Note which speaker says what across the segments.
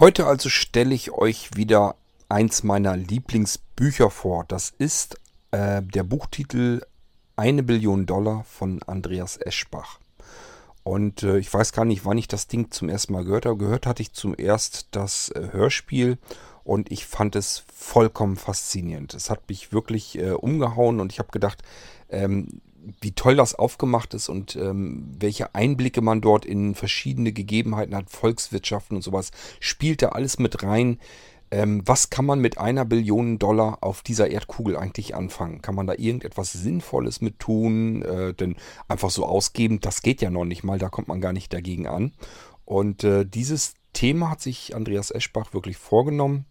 Speaker 1: Heute also stelle ich euch wieder eins meiner Lieblingsbücher vor. Das ist äh, der Buchtitel Eine Billion Dollar von Andreas Eschbach. Und äh, ich weiß gar nicht, wann ich das Ding zum ersten Mal gehört habe. Gehört hatte ich zum ersten das äh, Hörspiel und ich fand es vollkommen faszinierend. Es hat mich wirklich äh, umgehauen und ich habe gedacht, ähm, wie toll das aufgemacht ist und ähm, welche Einblicke man dort in verschiedene Gegebenheiten hat, Volkswirtschaften und sowas, spielt da alles mit rein. Ähm, was kann man mit einer Billion Dollar auf dieser Erdkugel eigentlich anfangen? Kann man da irgendetwas Sinnvolles mit tun? Äh, denn einfach so ausgeben, das geht ja noch nicht mal, da kommt man gar nicht dagegen an. Und äh, dieses Thema hat sich Andreas Eschbach wirklich vorgenommen.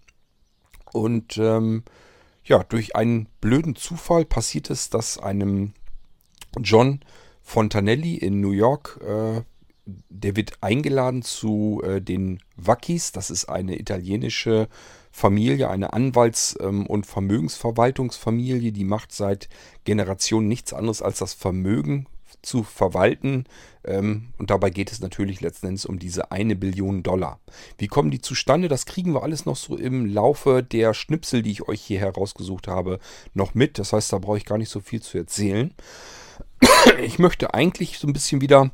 Speaker 1: Und ähm, ja, durch einen blöden Zufall passiert es, dass einem John Fontanelli in New York, äh, der wird eingeladen zu äh, den Wackis. Das ist eine italienische Familie, eine Anwalts- ähm, und Vermögensverwaltungsfamilie, die macht seit Generationen nichts anderes als das Vermögen zu verwalten. Ähm, und dabei geht es natürlich letzten Endes um diese eine Billion Dollar. Wie kommen die zustande? Das kriegen wir alles noch so im Laufe der Schnipsel, die ich euch hier herausgesucht habe, noch mit. Das heißt, da brauche ich gar nicht so viel zu erzählen. Ich möchte eigentlich so ein bisschen wieder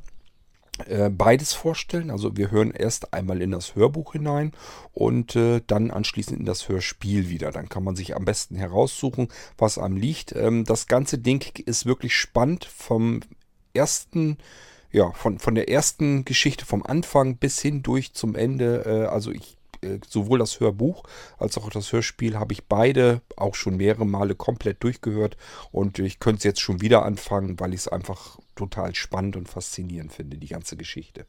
Speaker 1: äh, beides vorstellen. Also wir hören erst einmal in das Hörbuch hinein und äh, dann anschließend in das Hörspiel wieder. Dann kann man sich am besten heraussuchen, was einem liegt. Ähm, das ganze Ding ist wirklich spannend vom ersten ja, von, von der ersten Geschichte vom Anfang bis hin durch zum Ende. Äh, also ich sowohl das Hörbuch als auch das Hörspiel habe ich beide auch schon mehrere Male komplett durchgehört und ich könnte es jetzt schon wieder anfangen, weil ich es einfach total spannend und faszinierend finde, die ganze Geschichte.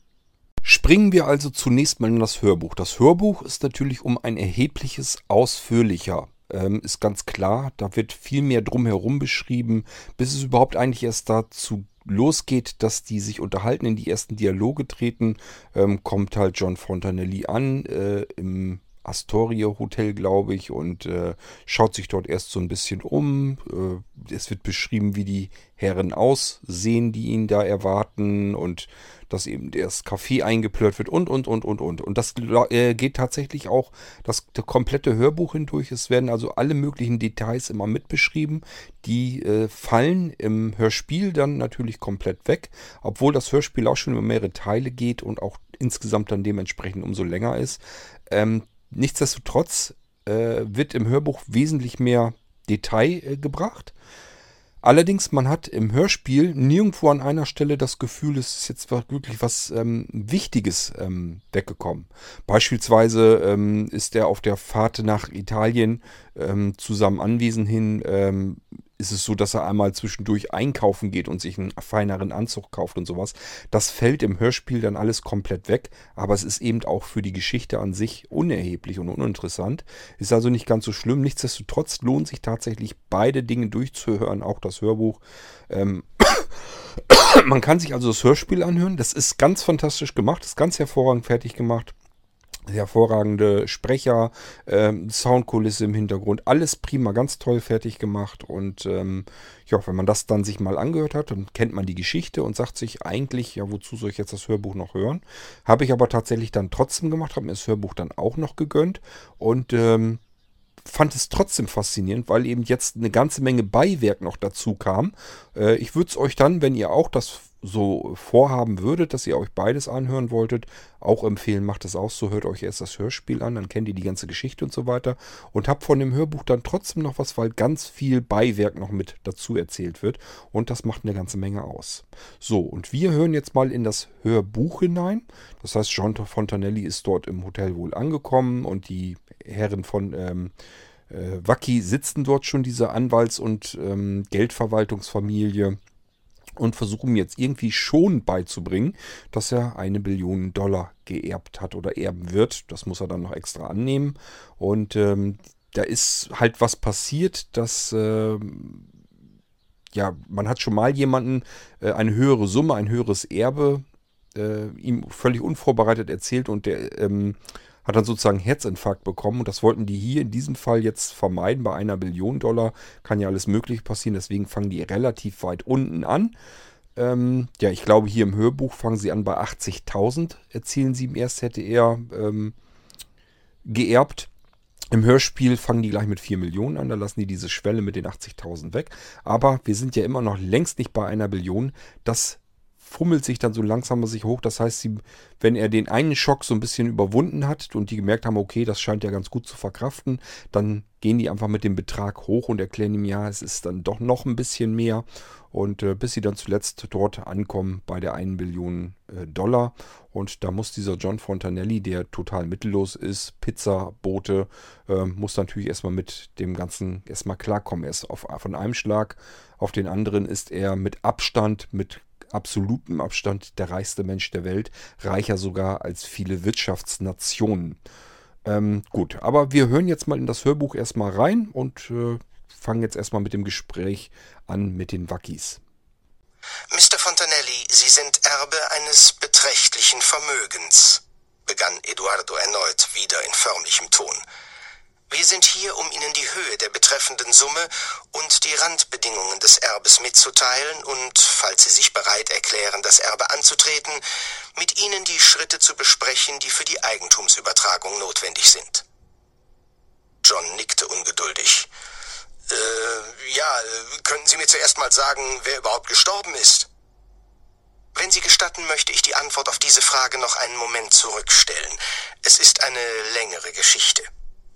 Speaker 1: Springen wir also zunächst mal in das Hörbuch. Das Hörbuch ist natürlich um ein erhebliches ausführlicher. Ähm, ist ganz klar, da wird viel mehr drumherum beschrieben, bis es überhaupt eigentlich erst dazu losgeht, dass die sich unterhalten, in die ersten Dialoge treten, ähm, kommt halt John Fontanelli an äh, im Astoria Hotel, glaube ich, und äh, schaut sich dort erst so ein bisschen um. Äh, es wird beschrieben, wie die Herren aussehen, die ihn da erwarten und dass eben das Café eingeplört wird und, und, und, und, und. Und das äh, geht tatsächlich auch das, das, komplette Hörbuch hindurch. Es werden also alle möglichen Details immer mitbeschrieben. Die äh, fallen im Hörspiel dann natürlich komplett weg, obwohl das Hörspiel auch schon über mehrere Teile geht und auch insgesamt dann dementsprechend umso länger ist. Ähm, nichtsdestotrotz äh, wird im Hörbuch wesentlich mehr Detail äh, gebracht. Allerdings, man hat im Hörspiel nirgendwo an einer Stelle das Gefühl, es ist jetzt wirklich was ähm, Wichtiges ähm, weggekommen. Beispielsweise ähm, ist er auf der Fahrt nach Italien ähm, zu seinem Anwesen hin ähm, ist es so, dass er einmal zwischendurch einkaufen geht und sich einen feineren Anzug kauft und sowas. Das fällt im Hörspiel dann alles komplett weg, aber es ist eben auch für die Geschichte an sich unerheblich und uninteressant. Ist also nicht ganz so schlimm. Nichtsdestotrotz lohnt sich tatsächlich beide Dinge durchzuhören, auch das Hörbuch. Ähm Man kann sich also das Hörspiel anhören. Das ist ganz fantastisch gemacht, ist ganz hervorragend fertig gemacht hervorragende Sprecher, ähm, Soundkulisse im Hintergrund, alles prima, ganz toll fertig gemacht und ähm, ja, wenn man das dann sich mal angehört hat, dann kennt man die Geschichte und sagt sich eigentlich, ja, wozu soll ich jetzt das Hörbuch noch hören? Habe ich aber tatsächlich dann trotzdem gemacht, habe mir das Hörbuch dann auch noch gegönnt und ähm, fand es trotzdem faszinierend, weil eben jetzt eine ganze Menge Beiwerk noch dazu kam. Äh, ich würde es euch dann, wenn ihr auch das so vorhaben würdet, dass ihr euch beides anhören wolltet, auch empfehlen, macht es auch so, hört euch erst das Hörspiel an, dann kennt ihr die ganze Geschichte und so weiter und habt von dem Hörbuch dann trotzdem noch was, weil ganz viel Beiwerk noch mit dazu erzählt wird und das macht eine ganze Menge aus. So, und wir hören jetzt mal in das Hörbuch hinein. Das heißt, John Fontanelli ist dort im Hotel wohl angekommen und die Herren von ähm, äh, Wacki sitzen dort schon, diese Anwalts- und ähm, Geldverwaltungsfamilie und versuchen jetzt irgendwie schon beizubringen, dass er eine Billion Dollar geerbt hat oder erben wird. Das muss er dann noch extra annehmen. Und ähm, da ist halt was passiert, dass äh, ja, man hat schon mal jemanden äh, eine höhere Summe, ein höheres Erbe äh, ihm völlig unvorbereitet erzählt und der ähm, hat dann sozusagen Herzinfarkt bekommen und das wollten die hier in diesem Fall jetzt vermeiden. Bei einer Billion Dollar kann ja alles Mögliche passieren, deswegen fangen die relativ weit unten an. Ähm, ja, ich glaube, hier im Hörbuch fangen sie an bei 80.000, erzielen sie im erst hätte er ähm, geerbt. Im Hörspiel fangen die gleich mit 4 Millionen an, da lassen die diese Schwelle mit den 80.000 weg. Aber wir sind ja immer noch längst nicht bei einer Billion. Das fummelt sich dann so langsam sich hoch. Das heißt, sie, wenn er den einen Schock so ein bisschen überwunden hat und die gemerkt haben, okay, das scheint ja ganz gut zu verkraften, dann gehen die einfach mit dem Betrag hoch und erklären ihm, ja, es ist dann doch noch ein bisschen mehr. Und äh, bis sie dann zuletzt dort ankommen bei der 1 Billion äh, Dollar. Und da muss dieser John Fontanelli, der total mittellos ist, Pizzabote, äh, muss natürlich erstmal mit dem Ganzen erstmal klarkommen. Er ist auf, von einem Schlag auf den anderen ist er mit Abstand, mit absolutem Abstand der reichste Mensch der Welt, reicher sogar als viele Wirtschaftsnationen. Ähm, gut, aber wir hören jetzt mal in das Hörbuch erstmal rein und äh, fangen jetzt erstmal mit dem Gespräch an mit den Wackis.
Speaker 2: Mr. Fontanelli, Sie sind Erbe eines beträchtlichen Vermögens, begann Eduardo erneut, wieder in förmlichem Ton. Wir sind hier, um Ihnen die Höhe der betreffenden Summe und die Randbedingungen des Erbes mitzuteilen und, falls Sie sich bereit erklären, das Erbe anzutreten, mit Ihnen die Schritte zu besprechen, die für die Eigentumsübertragung notwendig sind. John nickte ungeduldig. Äh, ja, könnten Sie mir zuerst mal sagen, wer überhaupt gestorben ist? Wenn Sie gestatten, möchte ich die Antwort auf diese Frage noch einen Moment zurückstellen. Es ist eine längere Geschichte.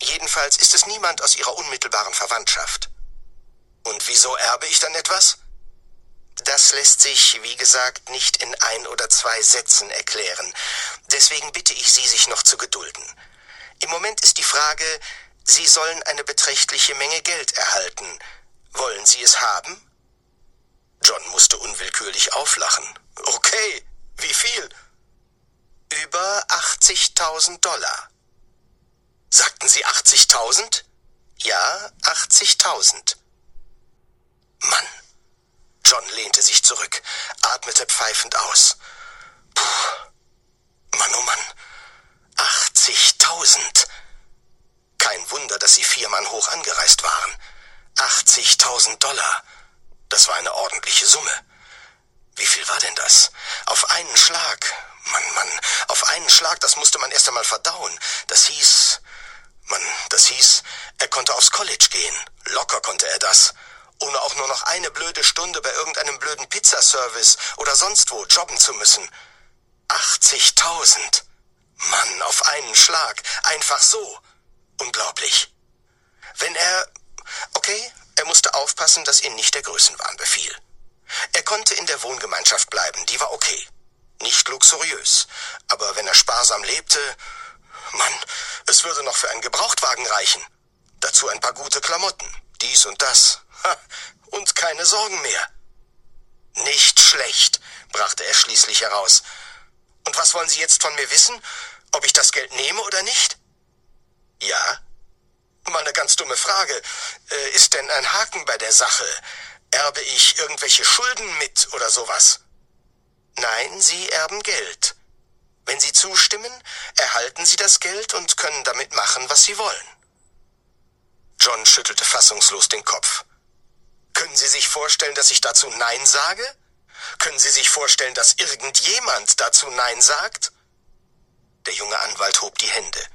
Speaker 2: Jedenfalls ist es niemand aus ihrer unmittelbaren Verwandtschaft. Und wieso erbe ich dann etwas? Das lässt sich, wie gesagt, nicht in ein oder zwei Sätzen erklären. Deswegen bitte ich Sie, sich noch zu gedulden. Im Moment ist die Frage, Sie sollen eine beträchtliche Menge Geld erhalten. Wollen Sie es haben? John musste unwillkürlich auflachen. Okay, wie viel? Über 80.000 Dollar. Sagten Sie 80.000? Ja, 80.000. Mann. John lehnte sich zurück, atmete pfeifend aus. Puh. Mann, oh Mann. 80.000. Kein Wunder, dass sie vier Mann hoch angereist waren. 80.000 Dollar. Das war eine ordentliche Summe. Wie viel war denn das? Auf einen Schlag. Mann, Mann, auf einen Schlag, das musste man erst einmal verdauen. Das hieß Mann, das hieß, er konnte aufs College gehen. Locker konnte er das. Ohne auch nur noch eine blöde Stunde bei irgendeinem blöden Pizzaservice oder sonst wo jobben zu müssen. 80.000. Mann, auf einen Schlag. Einfach so. Unglaublich. Wenn er... Okay, er musste aufpassen, dass ihn nicht der Größenwahn befiel. Er konnte in der Wohngemeinschaft bleiben, die war okay. Nicht luxuriös. Aber wenn er sparsam lebte, Mann, es würde noch für einen Gebrauchtwagen reichen. Dazu ein paar gute Klamotten, dies und das. Ha, und keine Sorgen mehr. Nicht schlecht, brachte er schließlich heraus. Und was wollen Sie jetzt von mir wissen? Ob ich das Geld nehme oder nicht? Ja. Mal eine ganz dumme Frage. Äh, ist denn ein Haken bei der Sache? Erbe ich irgendwelche Schulden mit oder sowas? Nein, Sie erben Geld. Zustimmen, erhalten Sie das Geld und können damit machen, was Sie wollen. John schüttelte fassungslos den Kopf. Können Sie sich vorstellen, dass ich dazu Nein sage? Können Sie sich vorstellen, dass irgendjemand dazu Nein sagt? Der junge Anwalt hob die Hände.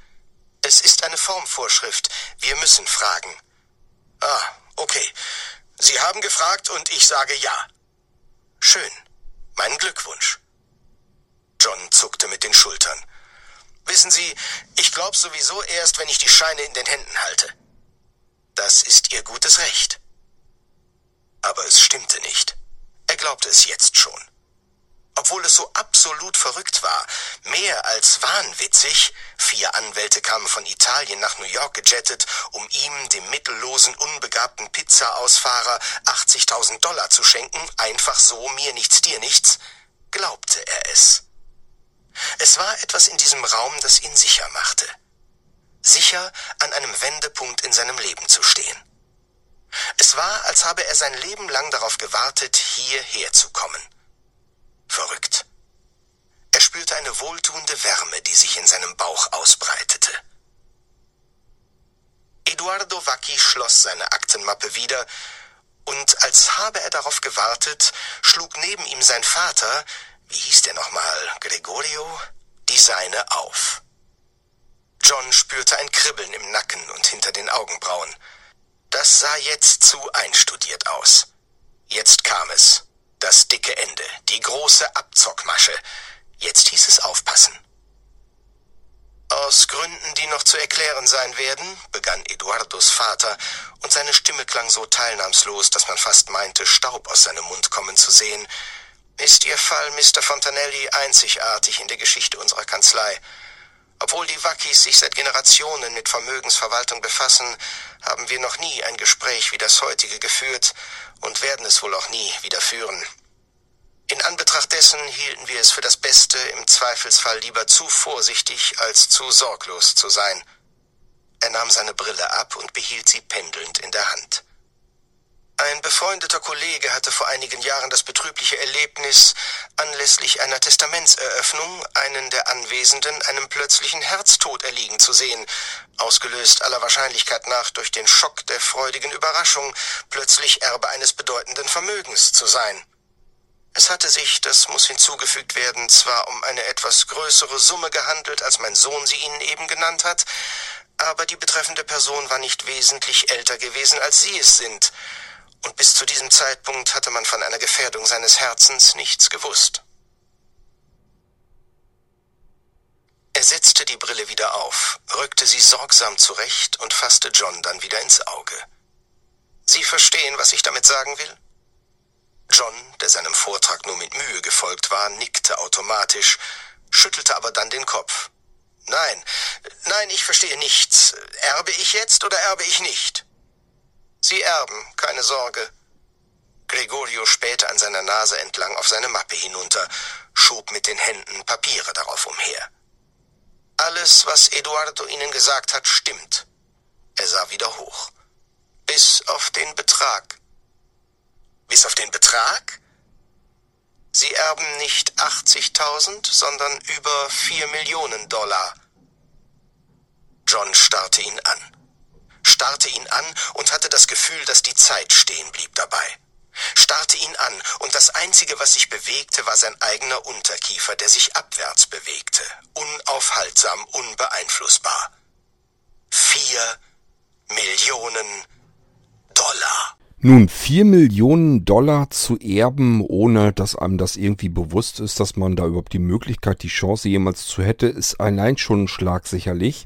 Speaker 2: Es ist eine Formvorschrift. Wir müssen fragen. Ah, okay. Sie haben gefragt und ich sage ja. Schön. Mein Glückwunsch. John zuckte mit den Schultern. Wissen Sie, ich glaube sowieso erst, wenn ich die Scheine in den Händen halte. Das ist Ihr gutes Recht. Aber es stimmte nicht. Er glaubte es jetzt schon. Obwohl es so absolut verrückt war, mehr als wahnwitzig, vier Anwälte kamen von Italien nach New York gejettet, um ihm, dem mittellosen, unbegabten Pizzaausfahrer, 80.000 Dollar zu schenken, einfach so, mir nichts, dir nichts, glaubte er es. Es war etwas in diesem Raum, das ihn sicher machte. Sicher, an einem Wendepunkt in seinem Leben zu stehen. Es war, als habe er sein Leben lang darauf gewartet, hierher zu kommen. Verrückt. Er spürte eine wohltuende Wärme, die sich in seinem Bauch ausbreitete. Eduardo Vacchi schloss seine Aktenmappe wieder, und als habe er darauf gewartet, schlug neben ihm sein Vater, wie hieß der nochmal, Gregorio, die seine auf. John spürte ein Kribbeln im Nacken und hinter den Augenbrauen. Das sah jetzt zu einstudiert aus. Jetzt kam es. Das dicke Ende, die große Abzockmasche. Jetzt hieß es aufpassen. Aus Gründen, die noch zu erklären sein werden, begann Eduardos Vater, und seine Stimme klang so teilnahmslos, dass man fast meinte, Staub aus seinem Mund kommen zu sehen, ist Ihr Fall, Mr. Fontanelli, einzigartig in der Geschichte unserer Kanzlei. Obwohl die Wackis sich seit Generationen mit Vermögensverwaltung befassen, haben wir noch nie ein Gespräch wie das heutige geführt und werden es wohl auch nie wieder führen. In Anbetracht dessen hielten wir es für das Beste, im Zweifelsfall lieber zu vorsichtig als zu sorglos zu sein. Er nahm seine Brille ab und behielt sie pendelnd in der Hand. Ein befreundeter Kollege hatte vor einigen Jahren das betrübliche Erlebnis, anlässlich einer Testamentseröffnung einen der Anwesenden einem plötzlichen Herztod erliegen zu sehen, ausgelöst aller Wahrscheinlichkeit nach durch den Schock der freudigen Überraschung, plötzlich Erbe eines bedeutenden Vermögens zu sein. Es hatte sich, das muss hinzugefügt werden, zwar um eine etwas größere Summe gehandelt, als mein Sohn sie Ihnen eben genannt hat, aber die betreffende Person war nicht wesentlich älter gewesen, als Sie es sind, und bis zu diesem Zeitpunkt hatte man von einer Gefährdung seines Herzens nichts gewusst. Er setzte die Brille wieder auf, rückte sie sorgsam zurecht und fasste John dann wieder ins Auge. Sie verstehen, was ich damit sagen will? John, der seinem Vortrag nur mit Mühe gefolgt war, nickte automatisch, schüttelte aber dann den Kopf. Nein, nein, ich verstehe nichts. Erbe ich jetzt oder erbe ich nicht? Sie erben, keine Sorge. Gregorio spähte an seiner Nase entlang auf seine Mappe hinunter, schob mit den Händen Papiere darauf umher. Alles, was Eduardo Ihnen gesagt hat, stimmt. Er sah wieder hoch. Bis auf den Betrag. Bis auf den Betrag? Sie erben nicht 80.000, sondern über 4 Millionen Dollar. John starrte ihn an starrte ihn an und hatte das Gefühl, dass die Zeit stehen blieb dabei. Starrte ihn an, und das Einzige, was sich bewegte, war sein eigener Unterkiefer, der sich abwärts bewegte, unaufhaltsam, unbeeinflussbar. Vier Millionen Dollar.
Speaker 1: Nun, vier Millionen Dollar zu erben, ohne dass einem das irgendwie bewusst ist, dass man da überhaupt die Möglichkeit, die Chance jemals zu hätte, ist allein schon ein Schlag sicherlich.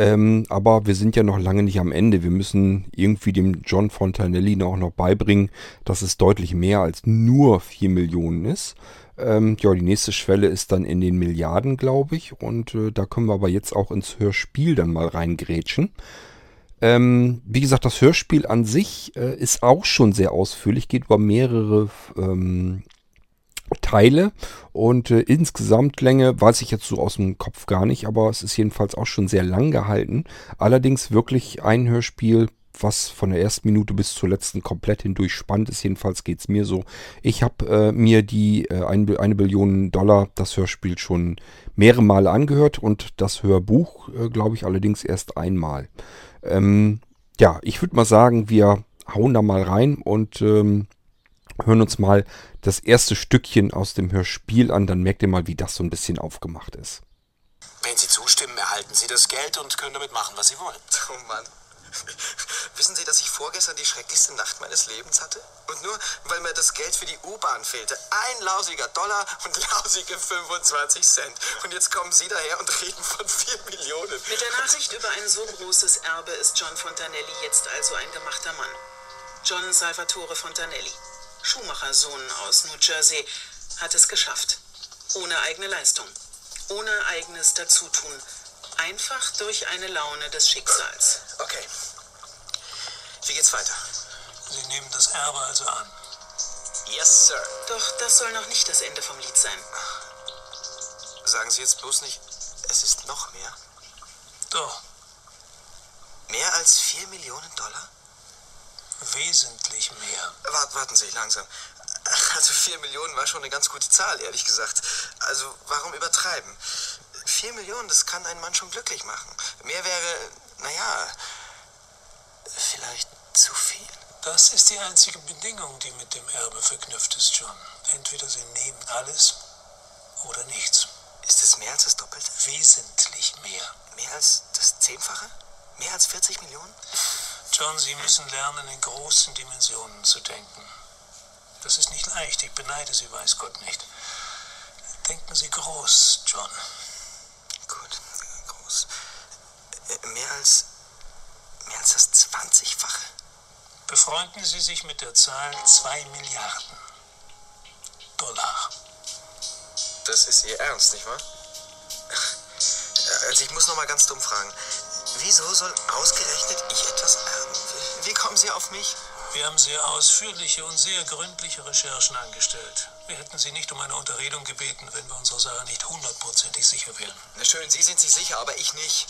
Speaker 1: Ähm, aber wir sind ja noch lange nicht am Ende. Wir müssen irgendwie dem John Fontanelli auch noch beibringen, dass es deutlich mehr als nur 4 Millionen ist. Ähm, ja, die nächste Schwelle ist dann in den Milliarden, glaube ich. Und äh, da können wir aber jetzt auch ins Hörspiel dann mal reingrätschen. Ähm, wie gesagt, das Hörspiel an sich äh, ist auch schon sehr ausführlich, geht über mehrere ähm, Teile und äh, insgesamt Länge weiß ich jetzt so aus dem Kopf gar nicht, aber es ist jedenfalls auch schon sehr lang gehalten. Allerdings wirklich ein Hörspiel, was von der ersten Minute bis zur letzten komplett hindurch spannend ist. Jedenfalls geht es mir so. Ich habe äh, mir die äh, eine, eine Billion Dollar, das Hörspiel schon mehrere Male angehört und das Hörbuch, äh, glaube ich, allerdings erst einmal. Ähm, ja, ich würde mal sagen, wir hauen da mal rein und ähm, hören uns mal das erste Stückchen aus dem Hörspiel an, dann merkt ihr mal, wie das so ein bisschen aufgemacht ist.
Speaker 2: Wenn Sie zustimmen, erhalten Sie das Geld und können damit machen, was Sie wollen. Oh Mann. Wissen Sie, dass ich vorgestern die schrecklichste Nacht meines Lebens hatte? Und nur, weil mir das Geld für die U-Bahn fehlte. Ein lausiger Dollar und lausige 25 Cent. Und jetzt kommen Sie daher und reden von 4 Millionen.
Speaker 3: Mit der Nachricht über ein so großes Erbe ist John Fontanelli jetzt also ein gemachter Mann. John Salvatore Fontanelli. Schuhmachersohn aus New Jersey, hat es geschafft. Ohne eigene Leistung. Ohne eigenes Dazutun. Einfach durch eine Laune des Schicksals.
Speaker 2: Okay. Wie geht's weiter?
Speaker 4: Sie nehmen das Erbe also an.
Speaker 2: Yes, Sir.
Speaker 3: Doch das soll noch nicht das Ende vom Lied sein.
Speaker 2: Sagen Sie jetzt bloß nicht, es ist noch mehr.
Speaker 4: Doch.
Speaker 2: Mehr als 4 Millionen Dollar?
Speaker 4: Wesentlich mehr.
Speaker 2: Wart, warten Sie, langsam. Also vier Millionen war schon eine ganz gute Zahl, ehrlich gesagt. Also warum übertreiben? Vier Millionen, das kann einen Mann schon glücklich machen. Mehr wäre, naja, vielleicht zu viel.
Speaker 4: Das ist die einzige Bedingung, die mit dem Erbe verknüpft ist, John. Entweder Sie nehmen alles oder nichts.
Speaker 2: Ist es mehr als das Doppelte?
Speaker 4: Wesentlich mehr.
Speaker 2: Mehr als
Speaker 5: als 40 Millionen?
Speaker 4: John, Sie müssen lernen, in großen Dimensionen zu denken. Das ist nicht leicht. Ich beneide Sie, weiß Gott nicht. Denken Sie groß, John.
Speaker 5: Gut, groß. Äh, Mehr als. mehr als das 20-fache.
Speaker 4: Befreunden Sie sich mit der Zahl 2 Milliarden Dollar.
Speaker 5: Das ist Ihr Ernst, nicht wahr? Also ich muss noch mal ganz dumm fragen. Wieso soll ausgerechnet ich etwas? Wie kommen Sie auf mich?
Speaker 4: Wir haben sehr ausführliche und sehr gründliche Recherchen angestellt. Wir hätten Sie nicht um eine Unterredung gebeten, wenn wir unserer Sache nicht hundertprozentig sicher wären.
Speaker 5: Na schön, Sie sind sich sicher, aber ich nicht.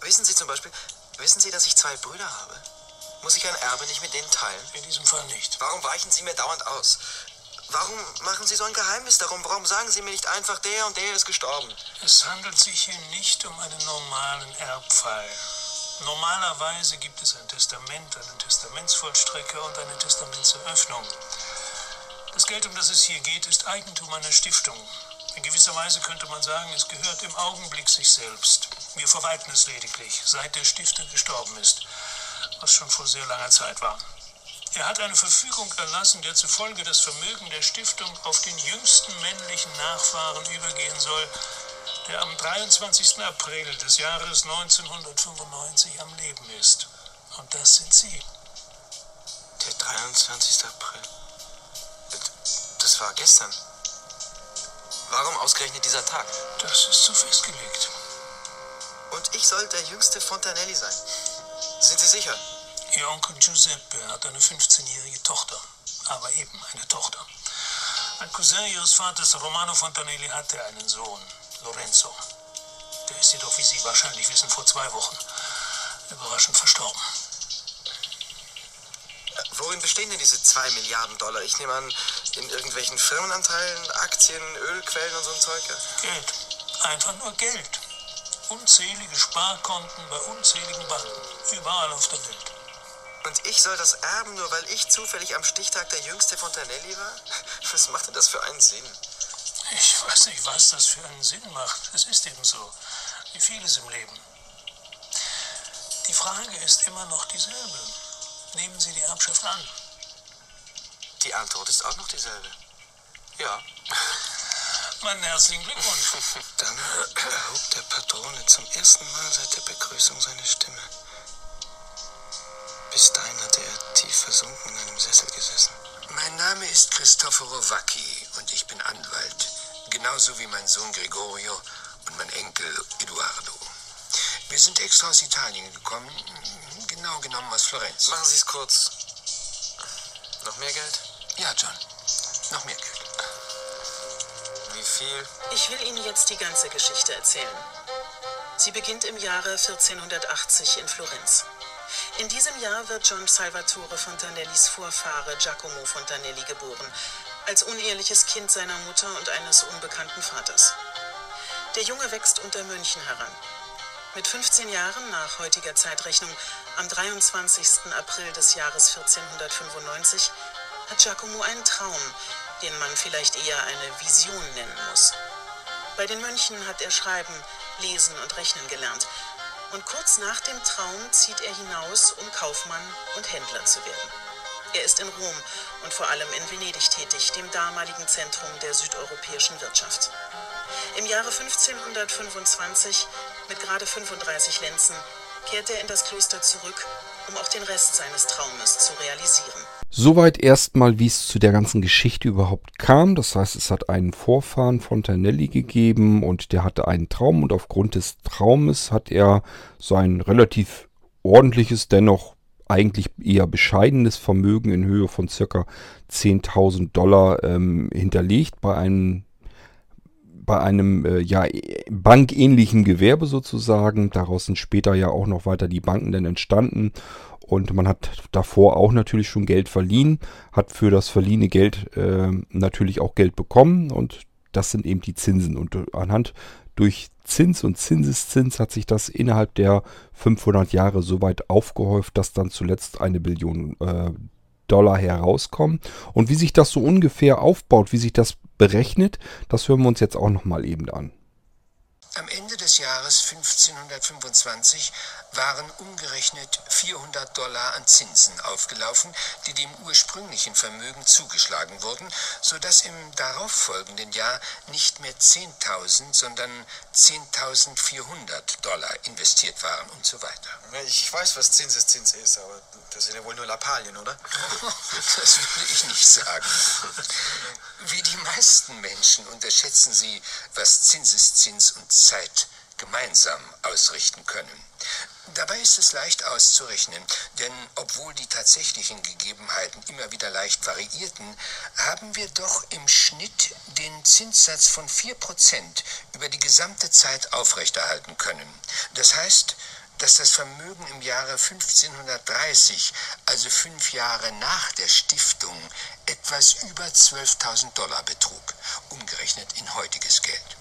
Speaker 5: Wissen Sie zum Beispiel, wissen Sie, dass ich zwei Brüder habe? Muss ich ein Erbe nicht mit denen teilen?
Speaker 4: In diesem Fall nicht.
Speaker 5: Warum weichen Sie mir dauernd aus? Warum machen Sie so ein Geheimnis darum? Warum sagen Sie mir nicht einfach, der und der ist gestorben?
Speaker 4: Es handelt sich hier nicht um einen normalen Erbfall. Normalerweise gibt es ein Testament, einen Testamentsvollstrecker und eine Testamentseröffnung. Das Geld, um das es hier geht, ist Eigentum einer Stiftung. In gewisser Weise könnte man sagen, es gehört im Augenblick sich selbst. Wir verwalten es lediglich, seit der Stifter gestorben ist, was schon vor sehr langer Zeit war. Er hat eine Verfügung erlassen, der zufolge das Vermögen der Stiftung auf den jüngsten männlichen Nachfahren übergehen soll, der am 23. April des Jahres 1995 am Leben ist. Und das sind Sie.
Speaker 5: Der 23. April. Das war gestern. Warum ausgerechnet dieser Tag?
Speaker 4: Das ist so festgelegt.
Speaker 5: Und ich soll der jüngste Fontanelli sein. Sind Sie sicher?
Speaker 4: Ihr Onkel Giuseppe hat eine 15-jährige Tochter. Aber eben eine Tochter. Ein Cousin Ihres Vaters, Romano Fontanelli, hatte einen Sohn, Lorenzo. Der ist jedoch, wie Sie wahrscheinlich wissen, vor zwei Wochen überraschend verstorben.
Speaker 5: Worin bestehen denn diese 2 Milliarden Dollar? Ich nehme an, in irgendwelchen Firmenanteilen, Aktien, Ölquellen und so ein Zeug.
Speaker 4: Geld. Einfach nur Geld. Unzählige Sparkonten bei unzähligen Banken. Überall auf der Welt.
Speaker 5: Und ich soll das erben, nur weil ich zufällig am Stichtag der jüngste Fontanelli war? Was macht denn das für einen Sinn?
Speaker 4: Ich weiß nicht, was das für einen Sinn macht. Es ist eben so. Wie vieles im Leben. Die Frage ist immer noch dieselbe. Nehmen Sie die Erbschaft an.
Speaker 5: Die Antwort ist auch noch dieselbe. Ja.
Speaker 4: Meinen herzlichen Glückwunsch.
Speaker 5: Dann erhob der Patrone zum ersten Mal seit der Begrüßung seine Stimme. Bis dahin hatte er tief versunken in einem Sessel gesessen.
Speaker 6: Mein Name ist Cristoforo Vacchi und ich bin Anwalt. Genauso wie mein Sohn Gregorio und mein Enkel Eduardo. Wir sind extra aus Italien gekommen, genau genommen aus Florenz.
Speaker 5: Machen Sie es kurz. Noch mehr Geld?
Speaker 6: Ja, John. Noch mehr Geld.
Speaker 5: Wie viel?
Speaker 3: Ich will Ihnen jetzt die ganze Geschichte erzählen. Sie beginnt im Jahre 1480 in Florenz. In diesem Jahr wird John Salvatore Fontanellis Vorfahre Giacomo Fontanelli geboren, als uneheliches Kind seiner Mutter und eines unbekannten Vaters. Der Junge wächst unter Mönchen heran. Mit 15 Jahren nach heutiger Zeitrechnung, am 23. April des Jahres 1495, hat Giacomo einen Traum, den man vielleicht eher eine Vision nennen muss. Bei den Mönchen hat er Schreiben, Lesen und Rechnen gelernt. Und kurz nach dem Traum zieht er hinaus, um Kaufmann und Händler zu werden. Er ist in Rom und vor allem in Venedig tätig, dem damaligen Zentrum der südeuropäischen Wirtschaft. Im Jahre 1525, mit gerade 35 Lenzen, kehrt er in das Kloster zurück, um auch den Rest seines Traumes zu realisieren.
Speaker 1: Soweit erstmal, wie es zu der ganzen Geschichte überhaupt kam. Das heißt, es hat einen Vorfahren Fontanelli gegeben und der hatte einen Traum und aufgrund des Traumes hat er sein relativ ordentliches, dennoch eigentlich eher bescheidenes Vermögen in Höhe von circa 10.000 Dollar ähm, hinterlegt bei einem bei einem äh, ja, bankähnlichen Gewerbe sozusagen. Daraus sind später ja auch noch weiter die Banken dann entstanden. Und man hat davor auch natürlich schon Geld verliehen, hat für das verliehene Geld äh, natürlich auch Geld bekommen. Und das sind eben die Zinsen. Und anhand durch Zins und Zinseszins hat sich das innerhalb der 500 Jahre so weit aufgehäuft, dass dann zuletzt eine Billion äh, Dollar herauskommen. Und wie sich das so ungefähr aufbaut, wie sich das berechnet, das hören wir uns jetzt auch nochmal eben an.
Speaker 6: Am Ende des Jahres 1525 waren umgerechnet 400 Dollar an Zinsen aufgelaufen, die dem ursprünglichen Vermögen zugeschlagen wurden, sodass im darauffolgenden Jahr nicht mehr 10.000, sondern 10.400 Dollar investiert waren und so weiter.
Speaker 5: Ich weiß, was Zinseszins ist, aber das sind ja wohl nur Lappalien, oder?
Speaker 6: Das würde ich nicht sagen. Wie die meisten Menschen unterschätzen sie, was Zinseszins und Zeit gemeinsam ausrichten können. Dabei ist es leicht auszurechnen, denn obwohl die tatsächlichen Gegebenheiten immer wieder leicht variierten, haben wir doch im Schnitt den Zinssatz von 4% über die gesamte Zeit aufrechterhalten können. Das heißt, dass das Vermögen im Jahre 1530, also fünf Jahre nach der Stiftung, etwas über 12.000 Dollar betrug, umgerechnet in heutiges Geld.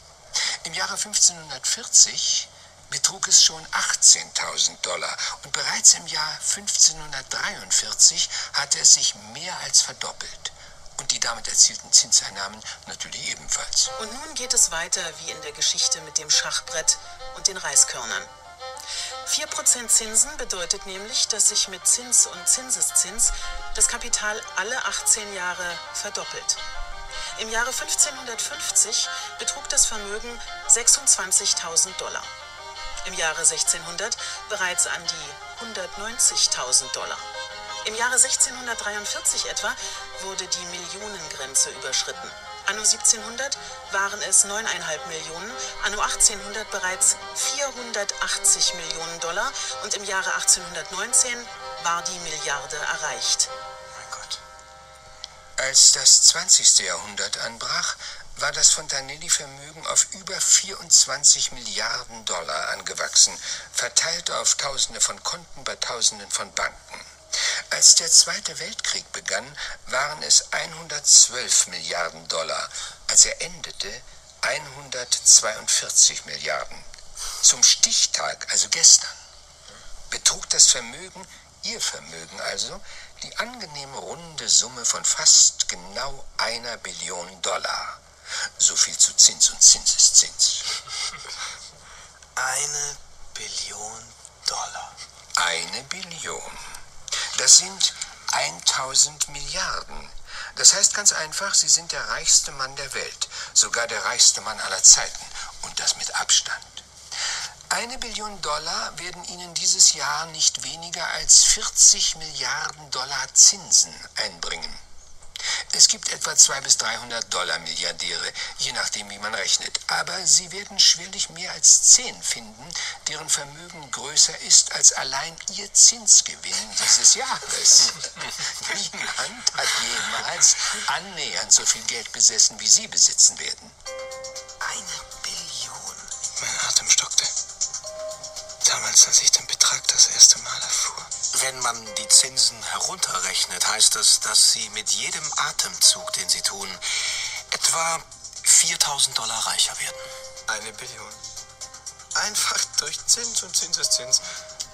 Speaker 6: Im Jahre 1540 betrug es schon 18.000 Dollar und bereits im Jahr 1543 hatte es sich mehr als verdoppelt. Und die damit erzielten Zinseinnahmen natürlich ebenfalls.
Speaker 3: Und nun geht es weiter wie in der Geschichte mit dem Schachbrett und den Reiskörnern. 4% Zinsen bedeutet nämlich, dass sich mit Zins und Zinseszins das Kapital alle 18 Jahre verdoppelt. Im Jahre 1550 betrug das Vermögen 26.000 Dollar. Im Jahre 1600 bereits an die 190.000 Dollar. Im Jahre 1643 etwa wurde die Millionengrenze überschritten. Anno 1700 waren es 9,5 Millionen, anno 1800 bereits 480 Millionen Dollar und im Jahre 1819 war die Milliarde erreicht.
Speaker 6: Als das 20. Jahrhundert anbrach, war das Fontanelli-Vermögen auf über 24 Milliarden Dollar angewachsen, verteilt auf Tausende von Konten bei Tausenden von Banken. Als der Zweite Weltkrieg begann, waren es 112 Milliarden Dollar. Als er endete, 142 Milliarden. Zum Stichtag, also gestern, betrug das Vermögen, Ihr Vermögen also, die angenehm runde Summe von fast genau einer Billion Dollar. So viel zu Zins und Zinseszins.
Speaker 5: Eine Billion Dollar.
Speaker 6: Eine Billion. Das sind 1000 Milliarden. Das heißt ganz einfach, Sie sind der reichste Mann der Welt, sogar der reichste Mann aller Zeiten und das mit Abstand. Eine Billion Dollar werden Ihnen dieses Jahr nicht weniger als 40 Milliarden Dollar Zinsen einbringen. Es gibt etwa 200 bis 300 Dollar Milliardäre, je nachdem, wie man rechnet. Aber Sie werden schwerlich mehr als zehn finden, deren Vermögen größer ist als allein Ihr Zinsgewinn dieses Jahres. Niemand hat jemals annähernd so viel Geld besessen, wie Sie besitzen werden.
Speaker 5: Eine Billion.
Speaker 7: Mein Atem stockte. Damals, als ich den Betrag das erste Mal erfuhr.
Speaker 5: Wenn man die Zinsen herunterrechnet, heißt das, dass Sie mit jedem Atemzug, den Sie tun, etwa 4000 Dollar reicher werden. Eine Billion. Einfach durch Zins und Zinseszins.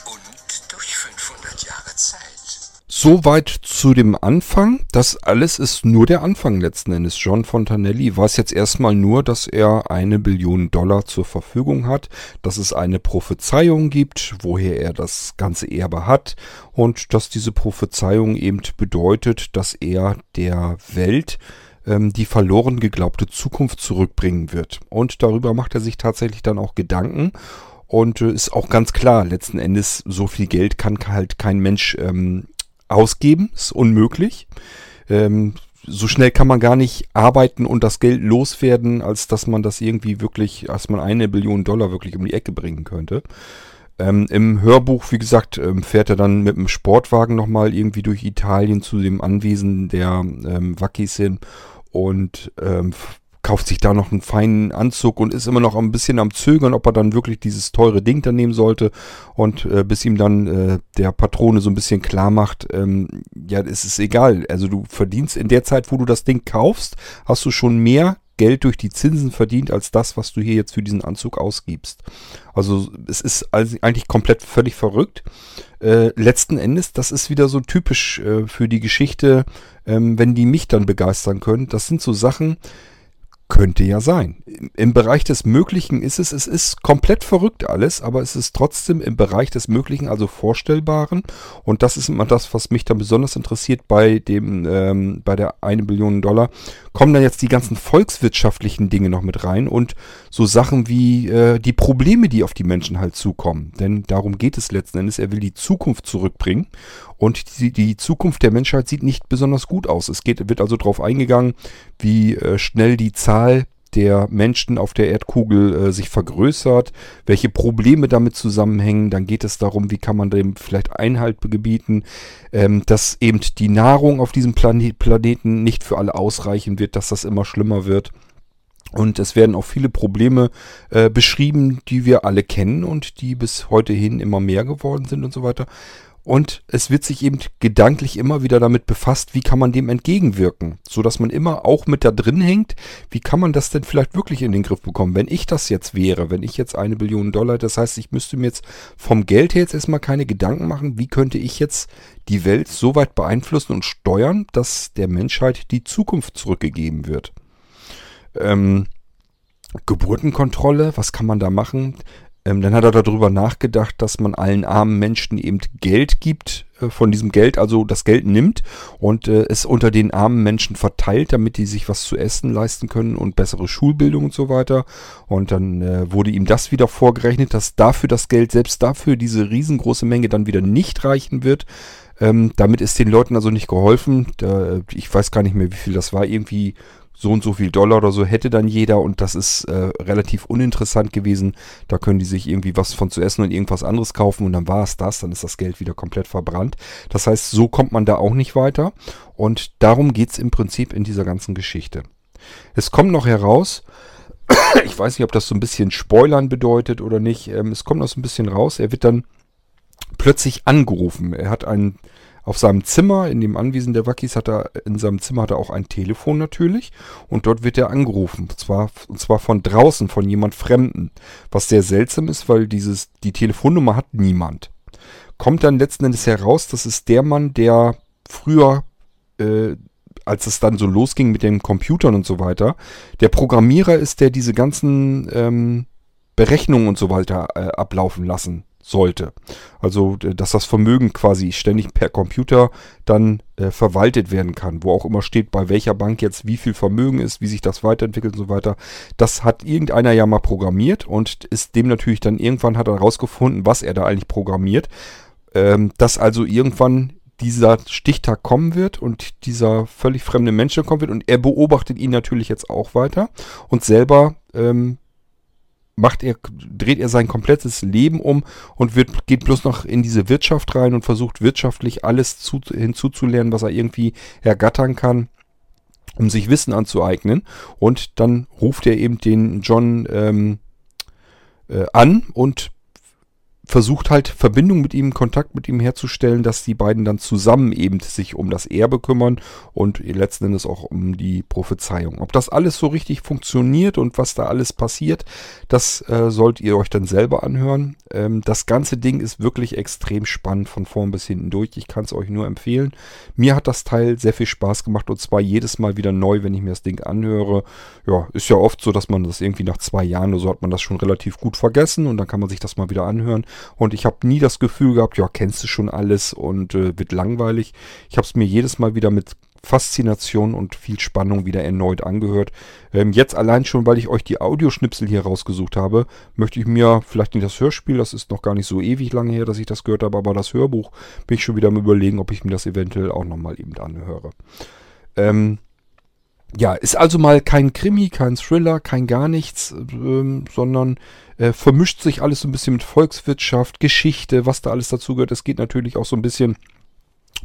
Speaker 6: Und durch 500 Jahre Zeit.
Speaker 1: Soweit zu dem Anfang. Das alles ist nur der Anfang letzten Endes. John Fontanelli weiß jetzt erstmal nur, dass er eine Billion Dollar zur Verfügung hat, dass es eine Prophezeiung gibt, woher er das ganze Erbe hat und dass diese Prophezeiung eben bedeutet, dass er der Welt ähm, die verloren geglaubte Zukunft zurückbringen wird. Und darüber macht er sich tatsächlich dann auch Gedanken und äh, ist auch ganz klar, letzten Endes so viel Geld kann halt kein Mensch ähm, ausgeben, ist unmöglich. Ähm, so schnell kann man gar nicht arbeiten und das Geld loswerden, als dass man das irgendwie wirklich, als man eine Billion Dollar wirklich um die Ecke bringen könnte. Ähm, Im Hörbuch, wie gesagt, ähm, fährt er dann mit dem Sportwagen nochmal irgendwie durch Italien zu dem Anwesen der ähm, Wackis hin und ähm, kauft sich da noch einen feinen Anzug und ist immer noch ein bisschen am Zögern, ob er dann wirklich dieses teure Ding dann nehmen sollte. Und äh, bis ihm dann äh, der Patrone so ein bisschen klar macht, ähm, ja, es ist egal. Also du verdienst in der Zeit, wo du das Ding kaufst, hast du schon mehr Geld durch die Zinsen verdient als das, was du hier jetzt für diesen Anzug ausgibst. Also es ist also eigentlich komplett völlig verrückt. Äh, letzten Endes, das ist wieder so typisch äh, für die Geschichte, ähm, wenn die mich dann begeistern können. Das sind so Sachen, Könnte ja sein. Im Bereich des Möglichen ist es, es ist komplett verrückt alles, aber es ist trotzdem im Bereich des Möglichen, also Vorstellbaren. Und das ist immer das, was mich dann besonders interessiert bei dem, ähm, bei der 1 Billion Dollar. Kommen dann jetzt die ganzen volkswirtschaftlichen Dinge noch mit rein und so Sachen wie äh, die Probleme, die auf die Menschen halt zukommen. Denn darum geht es letzten Endes. Er will die Zukunft zurückbringen. Und die, die Zukunft der Menschheit sieht nicht besonders gut aus. Es geht, wird also darauf eingegangen, wie äh, schnell die Zahl der Menschen auf der Erdkugel äh, sich vergrößert, welche Probleme damit zusammenhängen. Dann geht es darum, wie kann man dem vielleicht Einhalt gebieten, ähm, dass eben die Nahrung auf diesem Planet, Planeten nicht für alle ausreichen wird, dass das immer schlimmer wird. Und es werden auch viele Probleme äh, beschrieben, die wir alle kennen und die bis heute hin immer mehr geworden sind und so weiter. Und es wird sich eben gedanklich immer wieder damit befasst, wie kann man dem entgegenwirken, so dass man immer auch mit da drin hängt, wie kann man das denn vielleicht wirklich in den Griff bekommen, wenn ich das jetzt wäre, wenn ich jetzt eine Billion Dollar, das heißt, ich müsste mir jetzt vom Geld her jetzt erstmal keine Gedanken machen, wie könnte ich jetzt die Welt so weit beeinflussen und steuern, dass der Menschheit die Zukunft zurückgegeben wird. Ähm, Geburtenkontrolle, was kann man da machen? Ähm, dann hat er darüber nachgedacht, dass man allen armen Menschen eben Geld gibt, äh, von diesem Geld, also das Geld nimmt und äh, es unter den armen Menschen verteilt, damit die sich was zu essen leisten können und bessere Schulbildung und so weiter. Und dann äh, wurde ihm das wieder vorgerechnet, dass dafür das Geld, selbst dafür diese riesengroße Menge dann wieder nicht reichen wird. Ähm, damit ist den Leuten also nicht geholfen. Ich weiß gar nicht mehr, wie viel das war. Irgendwie so und so viel Dollar oder so hätte dann jeder und das ist äh, relativ uninteressant gewesen. Da können die sich irgendwie was von zu essen und irgendwas anderes kaufen und dann war es das, dann ist das Geld wieder komplett verbrannt. Das heißt, so kommt man da auch nicht weiter und darum geht es im Prinzip in dieser ganzen Geschichte. Es kommt noch heraus, ich weiß nicht, ob das so ein bisschen Spoilern bedeutet oder nicht, ähm, es kommt noch so ein bisschen raus, er wird dann plötzlich angerufen. Er hat einen auf seinem Zimmer, in dem Anwesen der Wackis, hat er, in seinem Zimmer hat er auch ein Telefon natürlich. Und dort wird er angerufen. Und zwar, und zwar von draußen, von jemand Fremden. Was sehr seltsam ist, weil dieses, die Telefonnummer hat niemand. Kommt dann letzten Endes heraus, das ist der Mann, der früher, äh, als es dann so losging mit den Computern und so weiter, der Programmierer ist, der diese ganzen ähm, Berechnungen und so weiter äh, ablaufen lassen sollte. Also, dass das Vermögen quasi ständig per Computer dann äh, verwaltet werden kann, wo auch immer steht, bei welcher Bank jetzt wie viel Vermögen ist, wie sich das weiterentwickelt und so weiter. Das hat irgendeiner ja mal programmiert und ist dem natürlich dann irgendwann hat er herausgefunden, was er da eigentlich programmiert. Ähm, dass also irgendwann dieser Stichtag kommen wird und dieser völlig fremde Mensch kommen wird und er beobachtet ihn natürlich jetzt auch weiter und selber ähm, macht er, dreht er sein komplettes Leben um und wird, geht bloß noch in diese Wirtschaft rein und versucht wirtschaftlich alles zu, hinzuzulernen, was er irgendwie ergattern kann, um sich Wissen anzueignen. Und dann ruft er eben den John ähm, äh, an und versucht halt Verbindung mit ihm, Kontakt mit ihm herzustellen, dass die beiden dann zusammen eben sich um das Erbe kümmern und letzten Endes auch um die Prophezeiung. Ob das alles so richtig funktioniert und was da alles passiert, das äh, sollt ihr euch dann selber anhören. Ähm, das ganze Ding ist wirklich extrem spannend von vorn bis hinten durch. Ich kann es euch nur empfehlen. Mir hat das Teil sehr viel Spaß gemacht und zwar jedes Mal wieder neu, wenn ich mir das Ding anhöre. Ja, ist ja oft so, dass man das irgendwie nach zwei Jahren oder so hat man das schon relativ gut vergessen und dann kann man sich das mal wieder anhören. Und ich habe nie das Gefühl gehabt, ja, kennst du schon alles und äh, wird langweilig. Ich habe es mir jedes Mal wieder mit Faszination und viel Spannung wieder erneut angehört. Ähm, jetzt allein schon, weil ich euch die Audioschnipsel hier rausgesucht habe, möchte ich mir vielleicht nicht das Hörspiel, das ist noch gar nicht so ewig lange her, dass ich das gehört habe, aber das Hörbuch bin ich schon wieder am überlegen, ob ich mir das eventuell auch nochmal eben anhöre. Ähm, ja, ist also mal kein Krimi, kein Thriller, kein gar nichts, ähm, sondern äh, vermischt sich alles so ein bisschen mit Volkswirtschaft, Geschichte, was da alles dazu gehört. Es geht natürlich auch so ein bisschen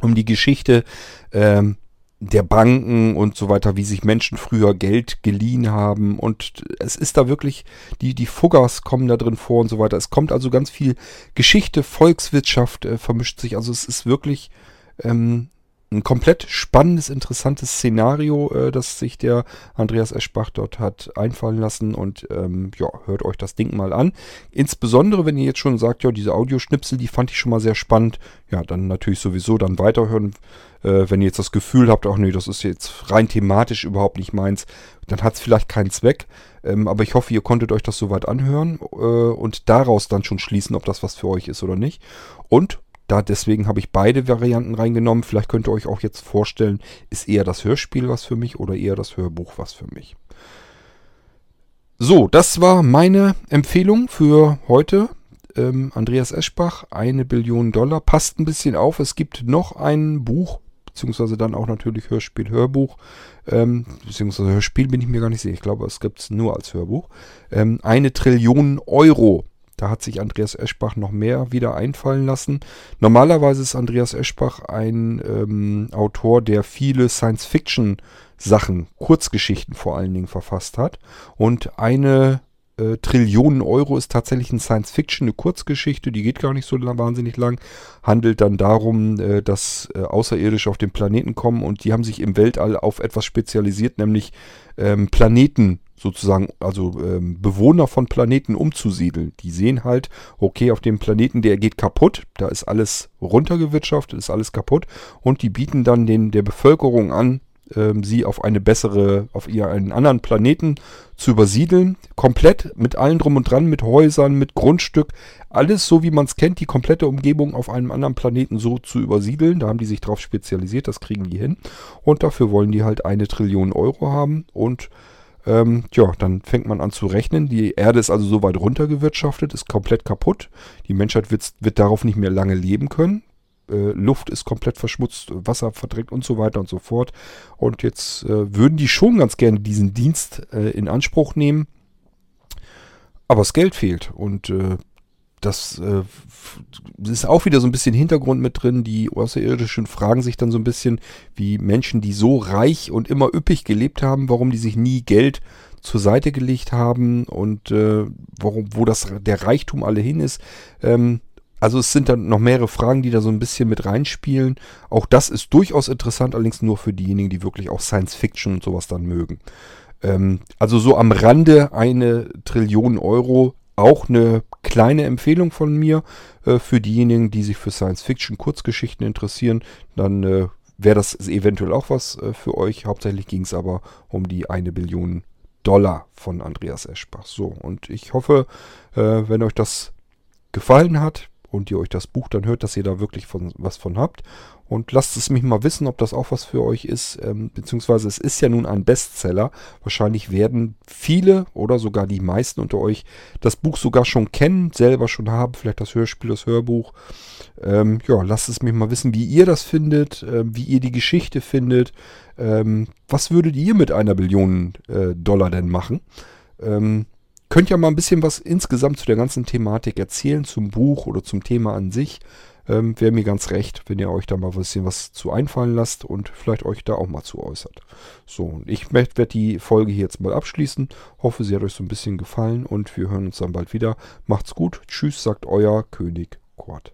Speaker 1: um die Geschichte ähm, der Banken und so weiter, wie sich Menschen früher Geld geliehen haben. Und es ist da wirklich, die, die Fuggers kommen da drin vor und so weiter. Es kommt also ganz viel Geschichte, Volkswirtschaft äh, vermischt sich. Also es ist wirklich ähm, ein komplett spannendes, interessantes Szenario, äh, das sich der Andreas Eschbach dort hat einfallen lassen. Und ähm, ja, hört euch das Ding mal an. Insbesondere, wenn ihr jetzt schon sagt, ja, diese Audioschnipsel, die fand ich schon mal sehr spannend. Ja, dann natürlich sowieso dann weiterhören. Äh, wenn ihr jetzt das Gefühl habt, ach nee, das ist jetzt rein thematisch überhaupt nicht meins, dann hat es vielleicht keinen Zweck. Ähm, aber ich hoffe, ihr konntet euch das soweit anhören äh, und daraus dann schon schließen, ob das was für euch ist oder nicht. Und da deswegen habe ich beide Varianten reingenommen. Vielleicht könnt ihr euch auch jetzt vorstellen, ist eher das Hörspiel was für mich oder eher das Hörbuch was für mich. So, das war meine Empfehlung für heute. Ähm, Andreas Eschbach, eine Billion Dollar. Passt ein bisschen auf, es gibt noch ein Buch, beziehungsweise dann auch natürlich Hörspiel, Hörbuch. Ähm, beziehungsweise Hörspiel bin ich mir gar nicht sicher. Ich glaube, es gibt es nur als Hörbuch. Ähm, eine Trillion Euro da hat sich Andreas Eschbach noch mehr wieder einfallen lassen. Normalerweise ist Andreas Eschbach ein ähm, Autor, der viele Science-Fiction-Sachen, Kurzgeschichten vor allen Dingen verfasst hat. Und eine äh, Trillionen Euro ist tatsächlich ein Science-Fiction, eine Kurzgeschichte, die geht gar nicht so lang, wahnsinnig lang, handelt dann darum, äh, dass äh, Außerirdische auf den Planeten kommen und die haben sich im Weltall auf etwas spezialisiert, nämlich ähm, Planeten sozusagen, also ähm, Bewohner von Planeten umzusiedeln. Die sehen halt, okay, auf dem Planeten, der geht kaputt, da ist alles runtergewirtschaftet, ist alles kaputt und die bieten dann den, der Bevölkerung an, ähm, sie auf eine bessere, auf ihr einen anderen Planeten zu übersiedeln. Komplett mit allem drum und dran, mit Häusern, mit Grundstück, alles so wie man es kennt, die komplette Umgebung auf einem anderen Planeten so zu übersiedeln. Da haben die sich drauf spezialisiert, das kriegen die hin. Und dafür wollen die halt eine Trillion Euro haben und ähm, ja, dann fängt man an zu rechnen. Die Erde ist also so weit runtergewirtschaftet, ist komplett kaputt. Die Menschheit wird, wird darauf nicht mehr lange leben können. Äh, Luft ist komplett verschmutzt, Wasser verdreckt und so weiter und so fort. Und jetzt äh, würden die schon ganz gerne diesen Dienst äh, in Anspruch nehmen. Aber das Geld fehlt. Und äh, das äh, ist auch wieder so ein bisschen Hintergrund mit drin. Die Außerirdischen fragen sich dann so ein bisschen, wie Menschen, die so reich und immer üppig gelebt haben, warum die sich nie Geld zur Seite gelegt haben und äh, warum, wo das der Reichtum alle hin ist. Ähm, also es sind dann noch mehrere Fragen, die da so ein bisschen mit reinspielen. Auch das ist durchaus interessant, allerdings nur für diejenigen, die wirklich auch Science Fiction und sowas dann mögen. Ähm, also so am Rande eine Trillion Euro auch eine kleine Empfehlung von mir äh, für diejenigen, die sich für Science-Fiction-Kurzgeschichten interessieren. Dann äh, wäre das eventuell auch was äh, für euch. Hauptsächlich ging es aber um die eine Billion Dollar von Andreas Eschbach. So, und ich hoffe, äh, wenn euch das gefallen hat und ihr euch das Buch dann hört, dass ihr da wirklich von, was von habt. Und lasst es mich mal wissen, ob das auch was für euch ist. Ähm, beziehungsweise es ist ja nun ein Bestseller. Wahrscheinlich werden viele oder sogar die meisten unter euch das Buch sogar schon kennen, selber schon haben. Vielleicht das Hörspiel, das Hörbuch. Ähm, ja, lasst es mich mal wissen, wie ihr das findet, äh, wie ihr die Geschichte findet. Ähm, was würdet ihr mit einer Billion äh, Dollar denn machen? Ähm, könnt ja mal ein bisschen was insgesamt zu der ganzen Thematik erzählen, zum Buch oder zum Thema an sich ähm, wäre mir ganz recht, wenn ihr euch da mal ein bisschen was zu einfallen lasst und vielleicht euch da auch mal zu äußert. So, ich werde die Folge hier jetzt mal abschließen. Hoffe, sie hat euch so ein bisschen gefallen und wir hören uns dann bald wieder. Macht's gut. Tschüss, sagt euer König Quad.